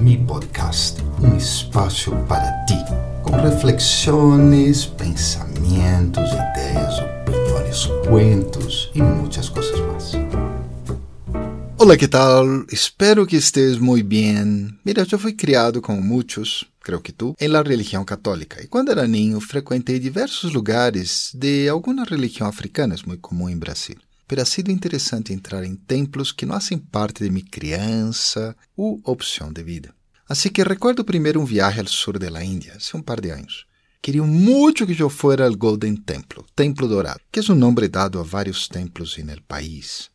mi podcast, um espaço para ti, com reflexões, pensamentos, ideias, opiniões, cuentos e muitas coisas mais. Hola, ¿qué tal? Espero que estés muy bien. Mira, yo fui criado como muchos, creo que tú, en la religión católica. Y cuando era niño frecuenté diversos lugares de alguna religión africana, es muy común en Brasil. Ha sido interesante entrar em templos que não fazem parte de minha criança ou opção de vida. Assim que recordo primeiro um viagem ao sul da Índia, há um par de anos. Queriam muito que eu fosse ao Golden Temple, Templo Dourado, que é um nome dado a vários templos no país.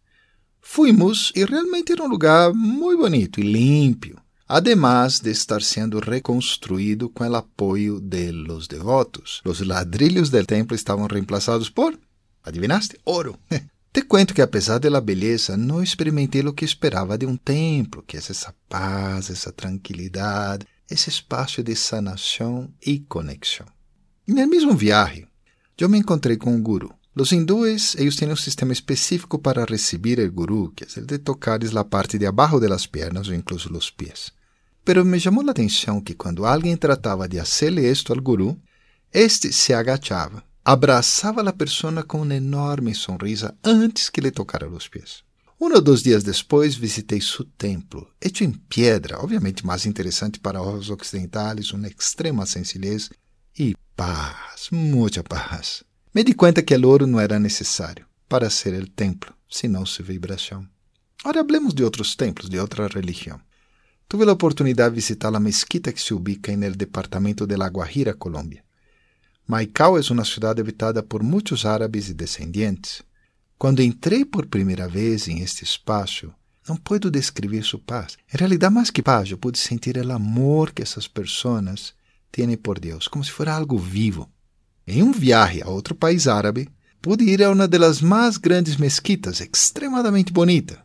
Fuimos e realmente era um lugar muito bonito e limpo, además de estar sendo reconstruído com o apoio de los devotos. Os ladrilhos do templo estavam reemplazados por, adivinaste, ouro. Cuento que apesar da beleza, não experimentei o que esperava de um templo, que é essa paz, essa tranquilidade, esse espaço de sanação e conexão. E no mesmo viagem, eu me encontrei com um guru. Os hindúes, eles têm um sistema específico para receber o guru, que é o de tocar a parte de abaixo das pernas ou incluso os pés. Pero me chamou a atenção que quando alguém tratava de hacerle esto ao guru, este se agachava, abraçava a pessoa com uma enorme sonrisa antes que lhe tocara os pés. Um ou dois dias depois, visitei seu templo, hecho em pedra, obviamente mais interessante para os ocidentais, uma extrema sencillez e paz, muita paz. Me di conta que o ouro não era necessário para ser o templo, senão sua vibração. Agora hablemos de outros templos, de outra religião. Tuve a oportunidade de visitar a mesquita que se ubica no departamento de La Guajira, Colômbia. Maicao é uma cidade habitada por muitos árabes e descendentes. Quando entrei por primeira vez em este espaço, não puedo descrever sua paz. Em realidade, mais que paz, eu pude sentir o amor que essas pessoas têm por Deus, como se fosse algo vivo. Em um viagem a outro país árabe, pude ir a uma das mais grandes mesquitas, extremadamente bonita.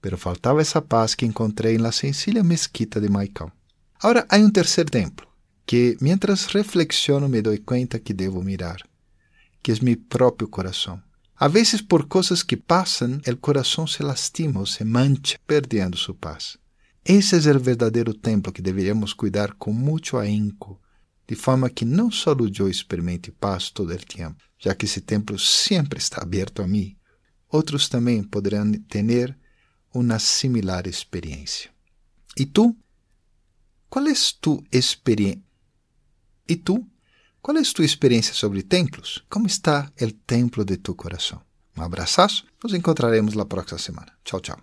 Pero faltava essa paz que encontrei na sencilla mesquita de Maicao. Agora, há um terceiro templo, que mientras reflexiono me doy cuenta que devo mirar, que es mi propio corazón. A veces por cosas que pasan, el corazón se lastima o se mancha, perdiendo su paz. Ese es el verdadero templo que deberíamos cuidar con mucho ahínco, de forma que não só eu experimente paz todo o tempo, já que esse templo sempre está aberto a mim, outros também poderão ter uma similar experiência. E tu? Qual é tu experiência? E tu? Qual é a tua experiência sobre templos? Como está o templo de tu coração? Um abraço. Nos encontraremos na próxima semana. Tchau, tchau.